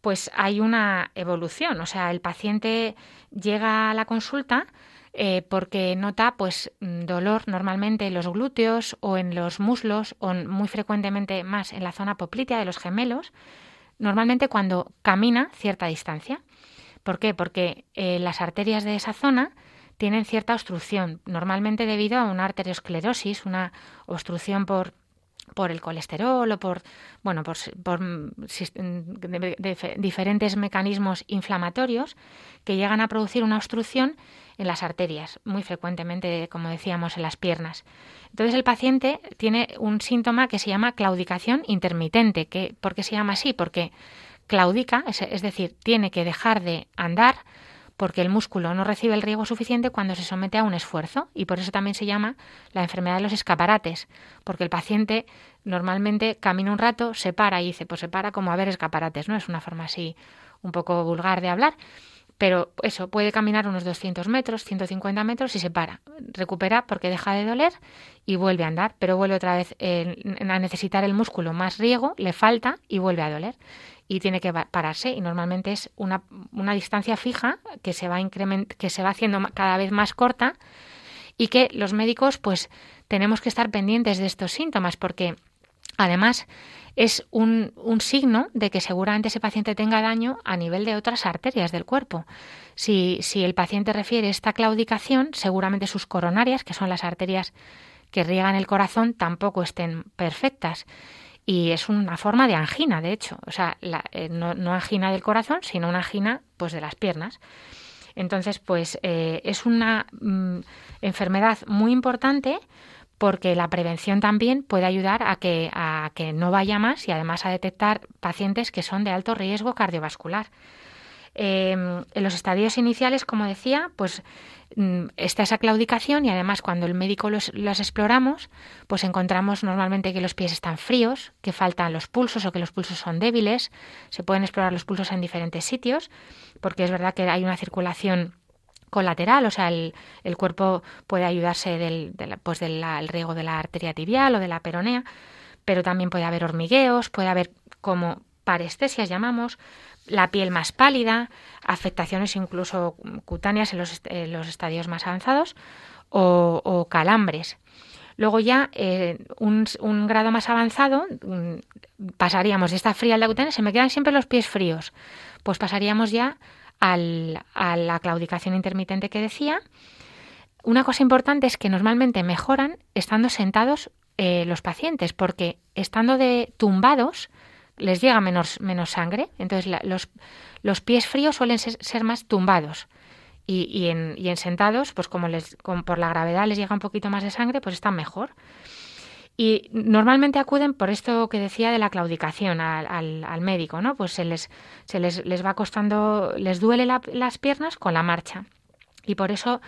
pues hay una evolución. O sea, el paciente llega a la consulta eh, porque nota pues dolor normalmente en los glúteos o en los muslos o muy frecuentemente más en la zona poplitea de los gemelos, normalmente cuando camina cierta distancia. ¿Por qué? Porque eh, las arterias de esa zona tienen cierta obstrucción, normalmente debido a una arteriosclerosis, una obstrucción por por el colesterol o por bueno por, diferentes mecanismos inflamatorios que llegan a producir una obstrucción en las arterias, muy frecuentemente, como decíamos, en las piernas. Entonces el paciente tiene un síntoma que se llama claudicación intermitente. Que, ¿Por qué se llama así? Porque claudica, es decir, tiene que dejar de andar porque el músculo no recibe el riego suficiente cuando se somete a un esfuerzo y por eso también se llama la enfermedad de los escaparates, porque el paciente normalmente camina un rato, se para y dice, pues se para como a ver escaparates, ¿no? Es una forma así un poco vulgar de hablar, pero eso, puede caminar unos 200 metros, 150 metros y se para, recupera porque deja de doler y vuelve a andar, pero vuelve otra vez a necesitar el músculo más riego, le falta y vuelve a doler y tiene que pararse y normalmente es una, una distancia fija que se va que se va haciendo cada vez más corta y que los médicos pues tenemos que estar pendientes de estos síntomas porque además es un, un, signo de que seguramente ese paciente tenga daño a nivel de otras arterias del cuerpo. Si, si el paciente refiere esta claudicación, seguramente sus coronarias, que son las arterias que riegan el corazón, tampoco estén perfectas y es una forma de angina, de hecho, o sea, eh, no, angina del corazón, sino una angina pues de las piernas. Entonces, pues eh, es una mm, enfermedad muy importante porque la prevención también puede ayudar a que, a que no vaya más y además a detectar pacientes que son de alto riesgo cardiovascular. Em, en los estadios iniciales, como decía, pues Mm, está esa claudicación y además cuando el médico los, exploramos, pues encontramos normalmente que los pies están fríos, que faltan los pulsos o que los pulsos son débiles. Se pueden explorar los pulsos en diferentes sitios, porque es verdad que hay una circulación colateral, o sea, el, cuerpo puede ayudarse del, pues del riego de la arteria tibial o de la peronea, pero también puede haber hormigueos, puede haber como parestesias llamamos, la piel más pálida, afectaciones incluso cutáneas en los, estadios más avanzados o, calambres. Luego ya, eh, un, grado más avanzado, mm, pasaríamos de esta frialdad cutánea, se me quedan siempre los pies fríos, pues pasaríamos ya a la claudicación intermitente que decía. Una cosa importante es que normalmente mejoran estando sentados eh, los pacientes, porque estando de tumbados, les llega menos, menos sangre, entonces los, los, pies fríos suelen ser, más tumbados. Y, y, en, y, en, sentados, pues como, les, por la gravedad les llega un poquito más de sangre, pues están mejor. Y normalmente acuden por esto que decía de la claudicación al, al, médico, ¿no? Pues se les, se les, les va costando, les duele las piernas con la marcha. Y por eso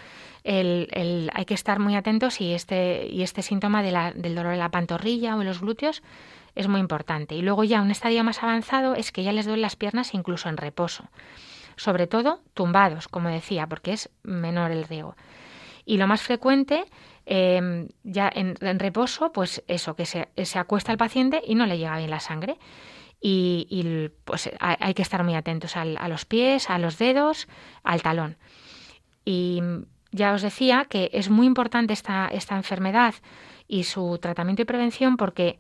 el, el, hay que estar muy atentos y este, y este síntoma de la, del dolor de la pantorrilla o en los glúteos es muy importante. Y luego ya un estadio más avanzado es que ya les duelen las piernas incluso en reposo. Sobre todo tumbados, como decía, porque es menor el riego. Y lo más frecuente, em, ya en, reposo, pues eso, que se, se, acuesta el paciente y no le llega bien la sangre. Y, pues hay, que estar muy atentos a los pies, a los dedos, al talón. Y ya os decía que es muy importante esta, esta enfermedad y su tratamiento y prevención porque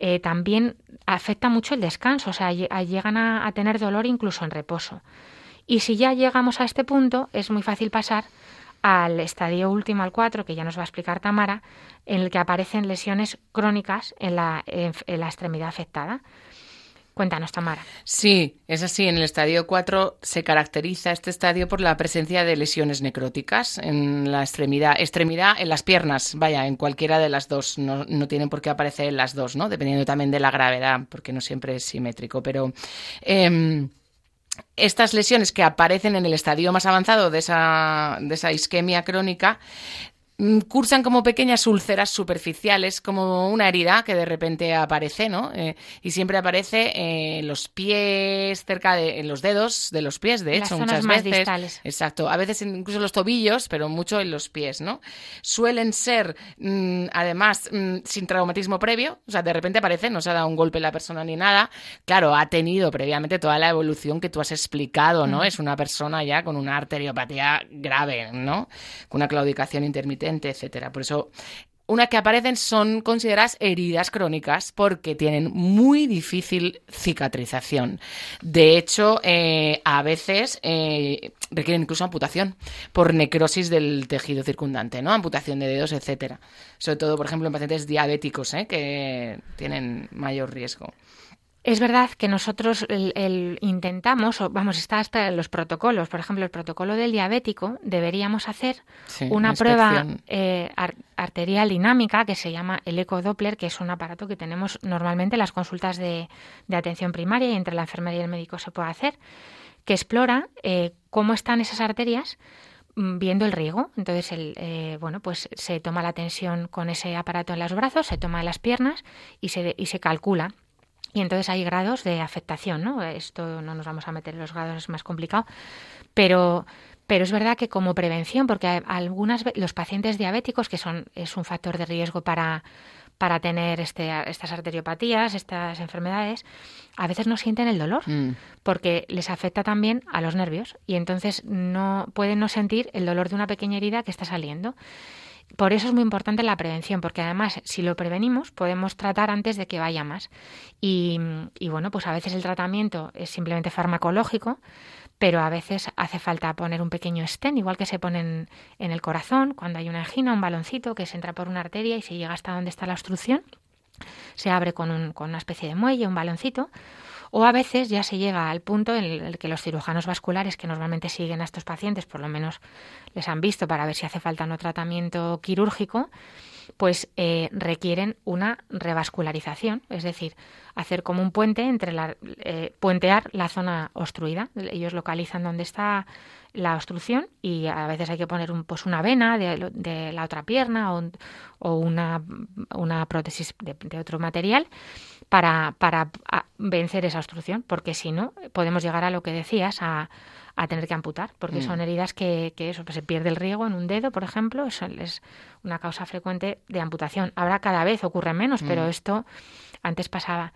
eh, también afecta mucho el descanso, o sea, llegan a, tener dolor incluso en reposo. Y si ya llegamos a este punto, es muy fácil pasar al estadio último, al 4, que ya nos va a explicar Tamara, en el que aparecen lesiones crónicas en la, en la extremidad afectada. Cuéntanos, Tamara. Sí, es así. En el estadio 4 se caracteriza este estadio por la presencia de lesiones necróticas en la extremidad, extremidad en las piernas, vaya, en cualquiera de las dos. No, no tienen por qué aparecer en las dos, ¿no? Dependiendo también de la gravedad, porque no siempre es simétrico. Pero em, estas lesiones que aparecen en el estadio más avanzado de esa, de esa isquemia crónica cursan como pequeñas úlceras superficiales, como una herida que de repente aparece, ¿no? Eh, y siempre aparece en los pies, cerca de en los dedos de los pies, de hecho, muchas veces. Exacto. A veces incluso los tobillos, pero mucho en los pies, ¿no? Suelen ser, mm, además, mm, sin traumatismo previo, o sea, de repente aparece, no se ha dado un golpe la persona ni nada. Claro, ha tenido previamente toda la evolución que tú has explicado, ¿no? Es una persona ya con una arteriopatía grave, ¿no? Con una claudicación intermitente etcétera. Por eso una que aparecen son consideradas heridas crónicas porque tienen muy difícil cicatrización. De hecho, eh, a veces eh, requieren incluso amputación por necrosis del tejido circundante, ¿no? Amputación de dedos, etcétera. Sobre todo, por ejemplo, en pacientes diabéticos, ¿eh? que tienen mayor riesgo. Es verdad que nosotros el, intentamos, o vamos, está hasta en los protocolos, por ejemplo, el protocolo del diabético, deberíamos hacer una prueba eh, arterial dinámica que se llama el ecodoppler, que es un aparato que tenemos normalmente en las consultas de, atención primaria y entre la enfermería y el médico se puede hacer, que explora eh, cómo están esas arterias mm, viendo el riego. Entonces, el, eh, bueno, pues se toma la tensión con ese aparato en los brazos, se toma en las piernas y se, y se calcula y entonces hay grados de afectación, ¿no? Esto no nos vamos a meter en los grados, es más complicado. Pero, pero es verdad que como prevención, porque algunas los pacientes diabéticos, que son es un factor de riesgo para, para tener este, estas arteriopatías, estas enfermedades, a veces no sienten el dolor, mm. porque les afecta también a los nervios y entonces no pueden no sentir el dolor de una pequeña herida que está saliendo. Por eso es muy importante la prevención, porque además si lo prevenimos podemos tratar antes de que vaya más. Y, bueno, pues a veces el tratamiento es simplemente farmacológico, pero a veces hace falta poner un pequeño stent, igual que se ponen en el corazón, cuando hay una angina, un baloncito que se entra por una arteria y se llega hasta donde está la obstrucción, se abre con, un, con una especie de muelle, un baloncito, o a veces ya se llega al punto en el que los cirujanos vasculares que normalmente siguen a estos pacientes, por lo menos les han visto para ver si hace falta un tratamiento quirúrgico, pues eh, requieren una revascularización, es decir, hacer como un puente entre la, eh, puentear la zona obstruida. Ellos localizan dónde está la obstrucción y a veces hay que poner un, pues una vena de, la otra pierna o, una, una, prótesis de, otro material para, para vencer esa obstrucción, porque si no, podemos llegar a lo que decías, a, a tener que amputar, porque mm. son heridas que, que eso, pues se pierde el riego en un dedo, por ejemplo, eso es una causa frecuente de amputación. Ahora cada vez ocurre menos, pero mm. esto antes pasaba.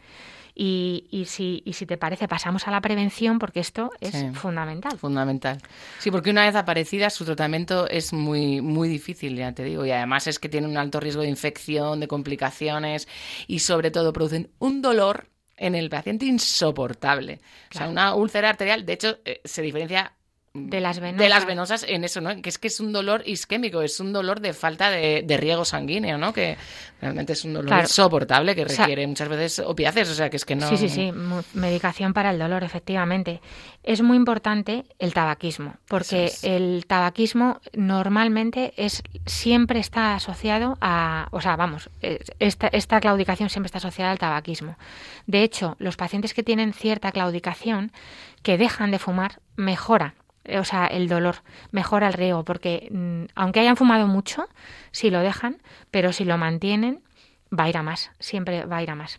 Y, y, si, y si te parece, pasamos a la prevención porque esto es fundamental. Fundamental. Sí, porque una vez aparecida su tratamiento es muy, muy difícil, ya te digo. Y además es que tiene un alto riesgo de infección, de complicaciones y sobre todo producen un dolor en el paciente insoportable. O sea, una úlcera arterial, de hecho, eh, se diferencia de las venosas. De las venosas en eso, ¿no? Que es que es un dolor isquémico, es un dolor de falta de, riego sanguíneo, ¿no? Que realmente es un dolor insoportable que requiere muchas veces opiáceos, o sea, que es que no... Sí, sí, sí, medicación para el dolor, efectivamente. Es muy importante el tabaquismo, porque el tabaquismo normalmente es siempre está asociado a... O sea, vamos, esta, esta claudicación siempre está asociada al tabaquismo. De hecho, los pacientes que tienen cierta claudicación, que dejan de fumar, mejora eh, o sea, el dolor, mejora el riego, porque mm, aunque hayan fumado mucho, si lo dejan, pero si lo mantienen, va a ir a más, siempre va a ir a más.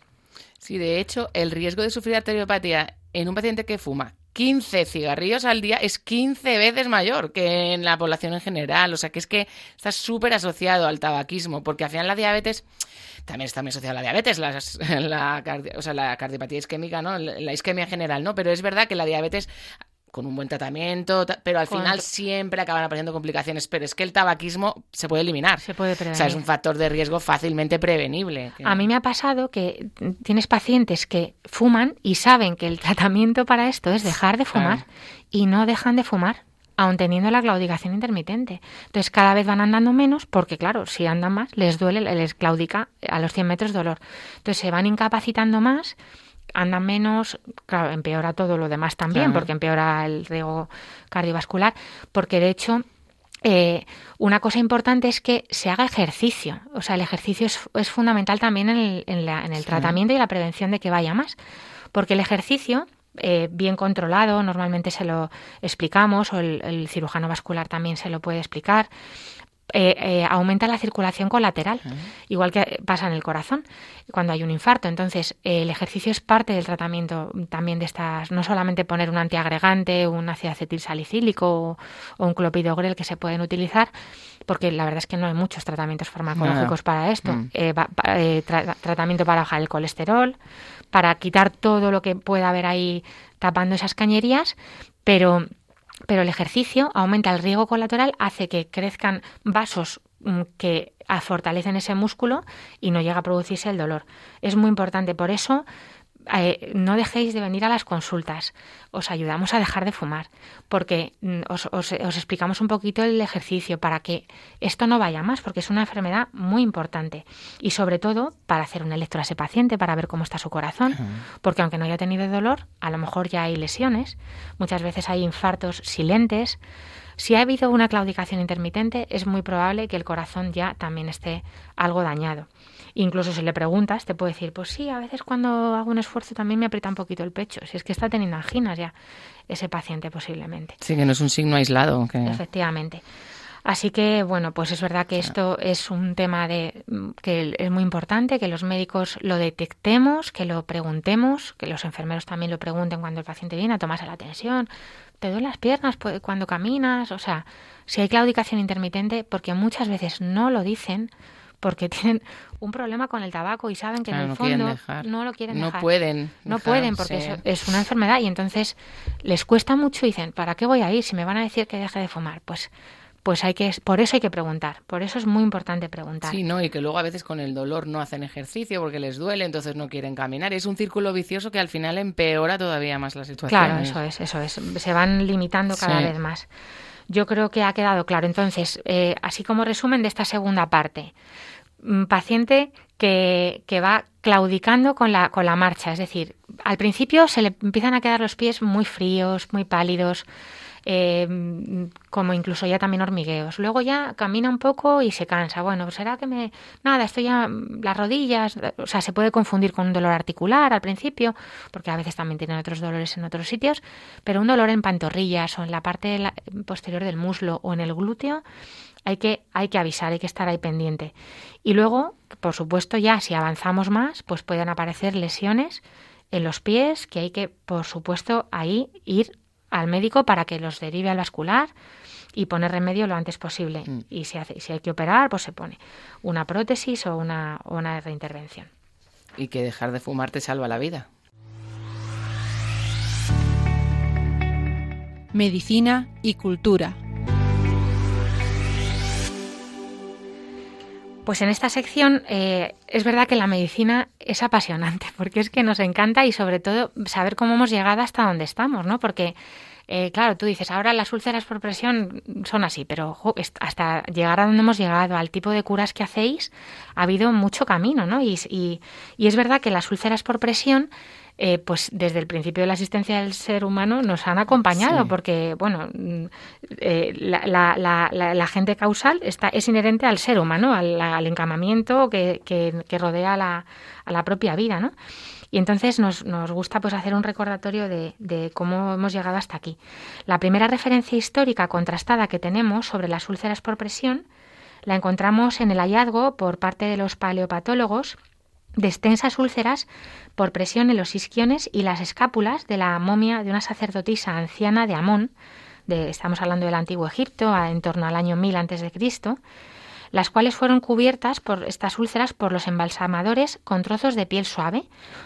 Sí, de hecho, el riesgo de sufrir arteriopatía en un paciente que fuma 15 cigarrillos al día es 15 veces mayor que en la población en general. O sea, que es que está súper asociado al tabaquismo, porque al final la diabetes también está muy asociada a la diabetes, la, la, o sea, la cardiopatía isquémica, ¿no? La isquemia en general, ¿no? Pero es verdad que la diabetes con un buen tratamiento, pero al final siempre acaban apareciendo complicaciones. Pero es que el tabaquismo se puede eliminar. Se puede prevenir. O sea, es un factor de riesgo fácilmente prevenible. A mí me ha pasado que tienes pacientes que fuman y saben que el tratamiento para esto es dejar de fumar y no dejan de fumar aun teniendo la claudicación intermitente. Entonces cada vez van andando menos porque, claro, si andan más, les duele, les claudica a los 100 metros dolor. Entonces se van incapacitando más andan menos, claro, empeora todo lo demás también, porque empeora el riego cardiovascular, porque de hecho eh, una cosa importante es que se haga ejercicio. O sea, el ejercicio es, fundamental también en el, en, el tratamiento y la prevención de que vaya más. Porque el ejercicio, eh, bien controlado, normalmente se lo explicamos, o el, cirujano vascular también se lo puede explicar. Eh, eh, aumenta la circulación colateral, igual que pasa en el corazón cuando hay un infarto. Entonces, el ejercicio es parte del tratamiento también de estas, no solamente poner un antiagregante, un ácido acetil salicílico o, un clopidogrel que se pueden utilizar, porque la verdad es que no hay muchos tratamientos farmacológicos para esto. Mm. Eh, tratamiento para bajar el colesterol, para quitar todo lo que pueda haber ahí tapando esas cañerías, pero pero el ejercicio aumenta el riego colateral, hace que crezcan vasos mm, que fortalecen ese músculo y no llega a producirse el dolor. Es muy importante, por eso eh, no dejéis de venir a las consultas. Os ayudamos a dejar de fumar, porque mm, os, explicamos un poquito el ejercicio para que esto no vaya más, porque es una enfermedad muy importante. Y sobre todo para hacer un electro a ese paciente, para ver cómo está su corazón, porque aunque no haya tenido dolor, a lo mejor ya hay lesiones, muchas veces hay infartos silentes. Si ha habido una claudicación intermitente, es muy probable que el corazón ya también esté algo dañado. Incluso si le preguntas, te puede decir, pues sí, a veces cuando hago un esfuerzo también me aprieta un poquito el pecho. Si es que está teniendo anginas ya ese paciente posiblemente. Sí, que no es un signo aislado. Efectivamente. Así que, bueno, pues es verdad que esto es un tema de, que es muy importante, que los médicos lo detectemos, que lo preguntemos, que los enfermeros también lo pregunten cuando el paciente viene a tomarse la tensión. ¿Te duelen las piernas cuando caminas? O sea, si hay claudicación intermitente, porque muchas veces no lo dicen, porque tienen un problema con el tabaco y saben que en el fondo no lo quieren no dejar. Pueden no pueden porque es una enfermedad y entonces les cuesta mucho y dicen, ¿para qué voy a ir si me van a decir que deje de fumar? Pues pues hay que por eso hay que preguntar, por eso es muy importante preguntar. Sí, no, y que luego a veces con el dolor no hacen ejercicio porque les duele, entonces no quieren caminar. Es un círculo vicioso que al final empeora todavía más la situación. Claro, eso es, eso es. Se van limitando cada vez más. Yo creo que ha quedado claro. Entonces, eh, así como resumen de esta segunda parte, paciente que, que, va claudicando con la, con la marcha. Es decir, al principio se le empiezan a quedar los pies muy fríos, muy pálidos, eh, como incluso ya también hormigueos. Luego ya camina un poco y se cansa. Bueno, será que me... Nada, estoy ya... Las rodillas, o sea, se puede confundir con un dolor articular al principio, porque a veces también tienen otros dolores en otros sitios, pero un dolor en pantorrillas o en la parte posterior del muslo o en el glúteo hay que, hay que avisar, hay que estar ahí pendiente. Y luego, por supuesto, ya si avanzamos más, pues pueden aparecer lesiones en los pies que hay que, por supuesto, ahí ir al médico para que los derive al vascular y poner remedio lo antes posible. Mm. Y si, hace, si hay que operar, pues se pone una prótesis o una, o una reintervención. Y que dejar de fumar te salva la vida. Medicina y cultura. Pues en esta sección eh, es verdad que la medicina es apasionante, porque es que nos encanta y sobre todo saber cómo hemos llegado hasta donde estamos, ¿no? Porque, eh, claro, tú dices, ahora las úlceras por presión son así, pero hasta llegar a donde hemos llegado, al tipo de curas que hacéis, ha habido mucho camino, ¿no? Y, es verdad que las úlceras por presión eh, pues desde el principio de la existencia del ser humano nos han acompañado, porque, bueno, mm, eh, la, la, la, agente causal está, es inherente al ser humano, al, encamamiento que, que, rodea a la, propia vida, ¿no? Y entonces nos, nos gusta pues hacer un recordatorio de, de, cómo hemos llegado hasta aquí. La primera referencia histórica contrastada que tenemos sobre las úlceras por presión la encontramos en el hallazgo por parte de los paleopatólogos de extensas úlceras por presión en los isquiones y las escápulas de la momia de una sacerdotisa anciana de Amón, de, estamos hablando del antiguo Egipto, en torno al año 1000 a.C., las cuales fueron cubiertas por estas úlceras por los embalsamadores con trozos de piel suave,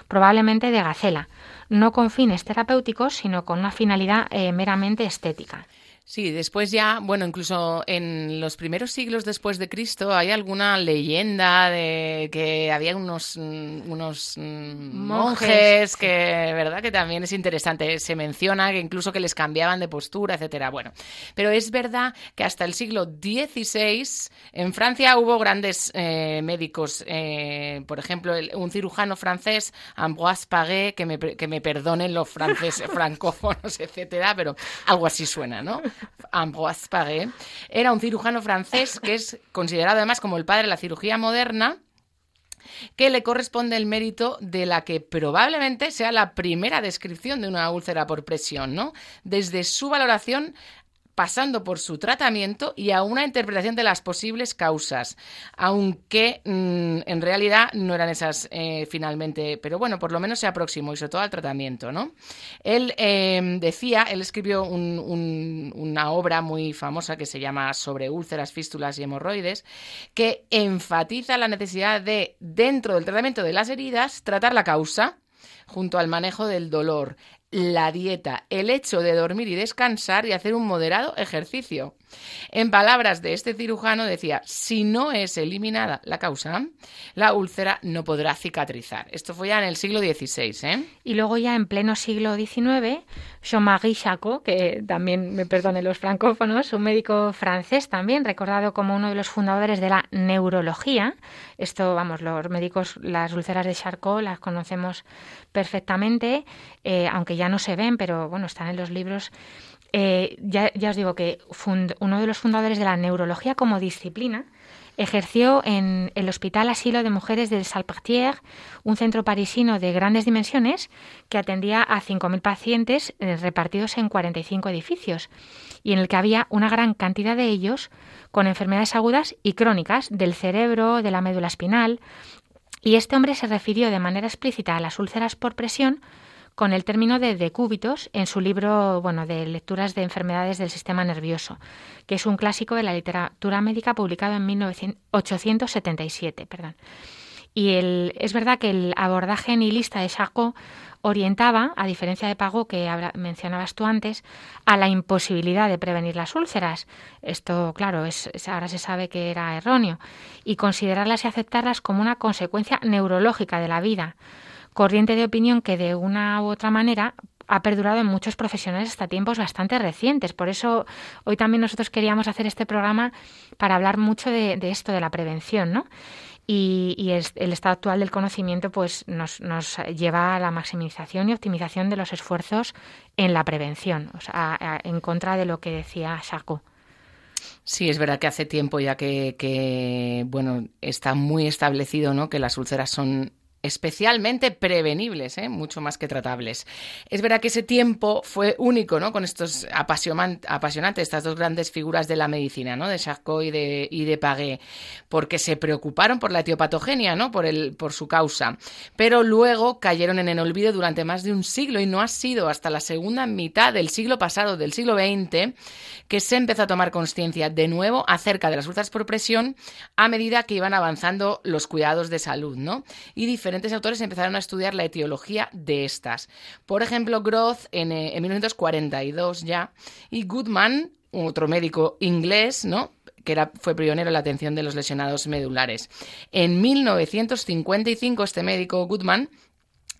probablemente de gacela, no con fines terapéuticos, sino con una finalidad eh, meramente estética. Sí, después ya, bueno, incluso en los primeros siglos después de Cristo hay alguna leyenda de que había unos, mm, unos mm, monjes, que, ¿verdad? Que también es interesante. Se menciona que incluso que les cambiaban de postura, etcétera. Bueno, pero es verdad que hasta el siglo XVI en Francia hubo grandes eh, médicos, eh, por ejemplo, un cirujano francés, Ambroise Paguet, que me, que me perdonen los franceses francófonos, etcétera, pero algo así suena, ¿no? Ambroise Paré, era un cirujano francés que es considerado además como el padre de la cirugía moderna que le corresponde el mérito de la que probablemente sea la primera descripción de una úlcera por presión, ¿no? Desde su valoración pasando por su tratamiento y a una interpretación de las posibles causas, aunque mm, en realidad no eran esas eh, finalmente, pero bueno, por lo menos se aproximó y sobre todo al tratamiento, ¿no? Él em, decía, él escribió una obra muy famosa que se llama Sobre úlceras, fístulas y hemorroides, que enfatiza la necesidad de, dentro del tratamiento de las heridas, tratar la causa junto al manejo del dolor la dieta, el hecho de dormir y descansar y hacer un moderado ejercicio. En palabras de este cirujano decía, si no es eliminada la causa, la úlcera no podrá cicatrizar. Esto fue ya en el siglo XVI. ¿eh? Y luego ya en pleno siglo XIX, Jean-Marie Charcot, que también me perdonen los francófonos, un médico francés también, recordado como uno de los fundadores de la neurología. Esto, vamos, los médicos, las úlceras de Charcot las conocemos perfectamente, eh, aunque ya no se ven, pero bueno, están en los libros eh, ya, os digo que uno de los fundadores de la neurología como disciplina ejerció en el Hospital Asilo de Mujeres del Salpêtrière, un centro parisino de grandes dimensiones que atendía a 5.000 pacientes eh, repartidos en 45 edificios y en el que había una gran cantidad de ellos con enfermedades agudas y crónicas del cerebro, de la médula espinal. Y este hombre se refirió de manera explícita a las úlceras por presión con el término de decúbitos en su libro bueno, de lecturas de enfermedades del sistema nervioso, que es un clásico de la literatura médica publicado en 1877. Perdón. Y el, es verdad que el abordaje nihilista de Charcot orientaba, a diferencia de Pago, que mencionabas tú antes, a la imposibilidad de prevenir las úlceras. Esto, claro, es, ahora se sabe que era erróneo. Y considerarlas y aceptarlas como una consecuencia neurológica de la vida corriente de opinión que de una u otra manera ha perdurado en muchos profesionales hasta tiempos bastante recientes. Por eso hoy también nosotros queríamos hacer este programa para hablar mucho de, esto, de la prevención, ¿no? Y, el estado actual del conocimiento pues nos, nos, lleva a la maximización y optimización de los esfuerzos en la prevención, o sea, en contra de lo que decía Saco. Sí, es verdad que hace tiempo ya que, que, bueno, está muy establecido, ¿no? Que las úlceras son especialmente prevenibles, ¿eh? mucho más que tratables. Es verdad que ese tiempo fue único, ¿no? Con estos apasionantes, estas dos grandes figuras de la medicina, ¿no? De Charcot y de, y de porque se preocuparon por la etiopatogenia, ¿no? Por, el, por su causa. Pero luego cayeron en el olvido durante más de un siglo y no ha sido hasta la segunda mitad del siglo pasado, del siglo XX, que se empezó a tomar conciencia de nuevo acerca de las úlceras por presión a medida que iban avanzando los cuidados de salud, ¿no? Y autores empezaron a estudiar la etiología de estas. Por ejemplo, Groth en, eh, en 1942 ya, y Goodman, otro médico inglés, ¿no? que fue pionero en la atención de los lesionados medulares. En 1955 este médico Goodman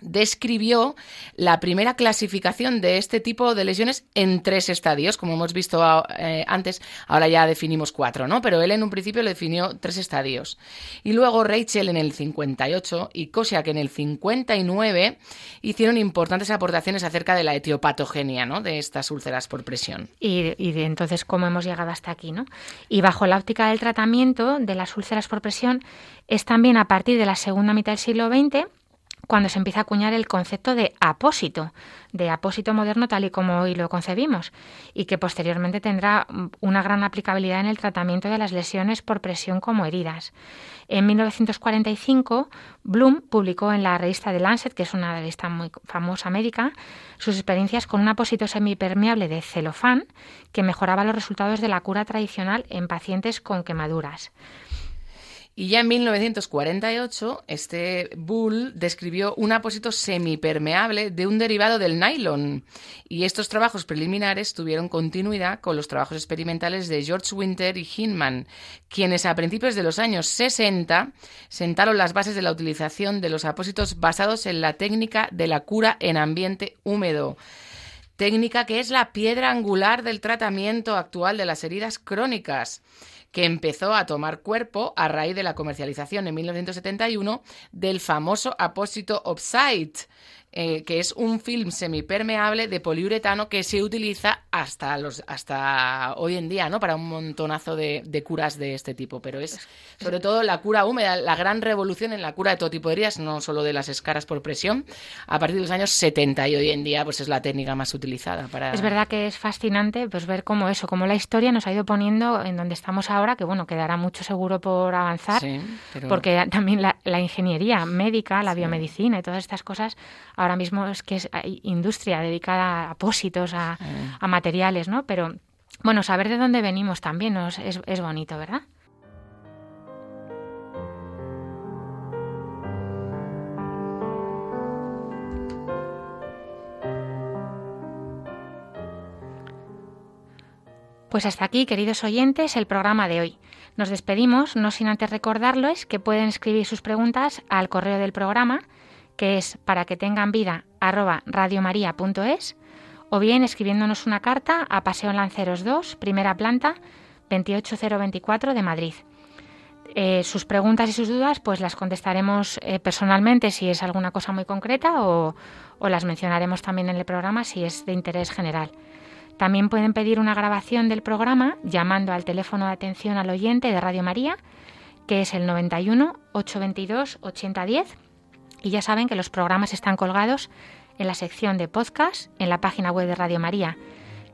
describió la primera clasificación de este tipo de lesiones en tres estadios, como hemos visto eh, antes, ahora ya definimos cuatro, ¿no? Pero él en un principio le definió tres estadios. Y luego Rachel en el 58 y Kosiak en el 59 hicieron importantes aportaciones acerca de la etiopatogenia, ¿no? De estas úlceras por presión. Y, y de entonces cómo hemos llegado hasta aquí, ¿no? Y bajo la óptica del tratamiento de las úlceras por presión es también a partir de la segunda mitad del siglo XX cuando se empieza a acuñar el concepto de apósito, de apósito moderno tal y como hoy lo concebimos, y que posteriormente tendrá una gran aplicabilidad en el tratamiento de las lesiones por presión como heridas. En 1945, Bloom publicó en la revista The Lancet, que es una revista muy famosa médica, sus experiencias con un apósito semipermeable de celofán que mejoraba los resultados de la cura tradicional en pacientes con quemaduras. Y ya en 1948, este Bull describió un apósito semipermeable de un derivado del nylon. Y estos trabajos preliminares tuvieron continuidad con los trabajos experimentales de George Winter y Hinman, quienes a principios de los años 60 sentaron las bases de la utilización de los apósitos basados en la técnica de la cura en ambiente húmedo técnica que es la piedra angular del tratamiento actual de las heridas crónicas que empezó a tomar cuerpo a raíz de la comercialización en 1971 del famoso apósito Opsite, eh, que es un film semipermeable de poliuretano que se utiliza hasta los hasta hoy en día, ¿no? Para un montonazo de, curas de este tipo. Pero es sobre todo la cura húmeda, la gran revolución en la cura de todo tipo de heridas, no solo de las escaras por presión, a partir de los años 70 y hoy en día pues es la técnica más utilizada para. Es verdad que es fascinante pues ver cómo eso, cómo la historia nos ha ido poniendo en donde estamos ahora, que bueno, quedará mucho seguro por avanzar, porque también la, ingeniería médica, la biomedicina y todas estas cosas Ahora mismo es que es, industria dedicada a apósitos, a, materiales, ¿no? Pero bueno, saber de dónde venimos también es, es bonito, ¿verdad? Pues hasta aquí, queridos oyentes, el programa de hoy. Nos despedimos, no sin antes recordarles que pueden escribir sus preguntas al correo del programa que es para que tengan vida arroba radiomaria.es, o bien escribiéndonos una carta a Paseo Lanceros 2, primera planta, 28024 de Madrid. Eh, sus preguntas y sus dudas pues las contestaremos eh, personalmente si es alguna cosa muy concreta o, o las mencionaremos también en el programa si es de interés general. También pueden pedir una grabación del programa llamando al teléfono de atención al oyente de Radio María, que es el 91 822 8010. Y ya saben que los programas están colgados en la sección de podcast en la página web de Radio María,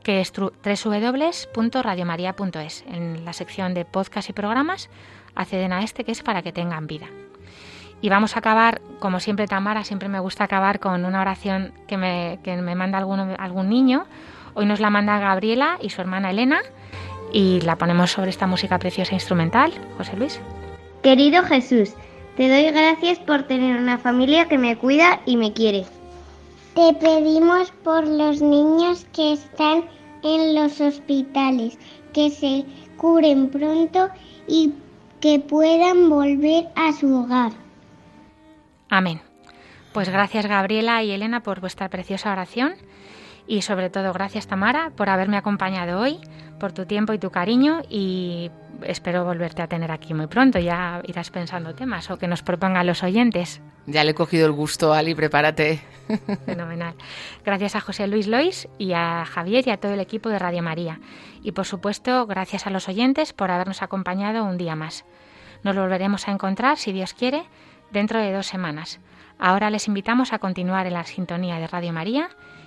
que es www.radiomaria.es. En la sección de podcast y programas acceden a este que es para que tengan vida. Y vamos a acabar, como siempre Tamara, siempre me gusta acabar con una oración que me, que me manda algún, algún niño. Hoy nos la manda Gabriela y su hermana Elena y la ponemos sobre esta música preciosa instrumental. José Luis. Querido Jesús, te doy gracias por tener una familia que me cuida y me quiere. Te pedimos por los niños que están en los hospitales, que se curen pronto y que puedan volver a su hogar. Amén. Pues gracias Gabriela y Elena por vuestra preciosa oración y sobre todo gracias Tamara por haberme acompañado hoy, por tu tiempo y tu cariño y espero volverte a tener aquí muy pronto. Ya irás pensando temas o que nos propongan los oyentes. Ya le he cogido el gusto, Ali, prepárate. Fenomenal. Gracias a José Luis Lois y a Javier y a todo el equipo de Radio María. Y por supuesto, gracias a los oyentes por habernos acompañado un día más. Nos volveremos a encontrar, si Dios quiere, dentro de dos semanas. Ahora les invitamos a continuar en la sintonía de Radio María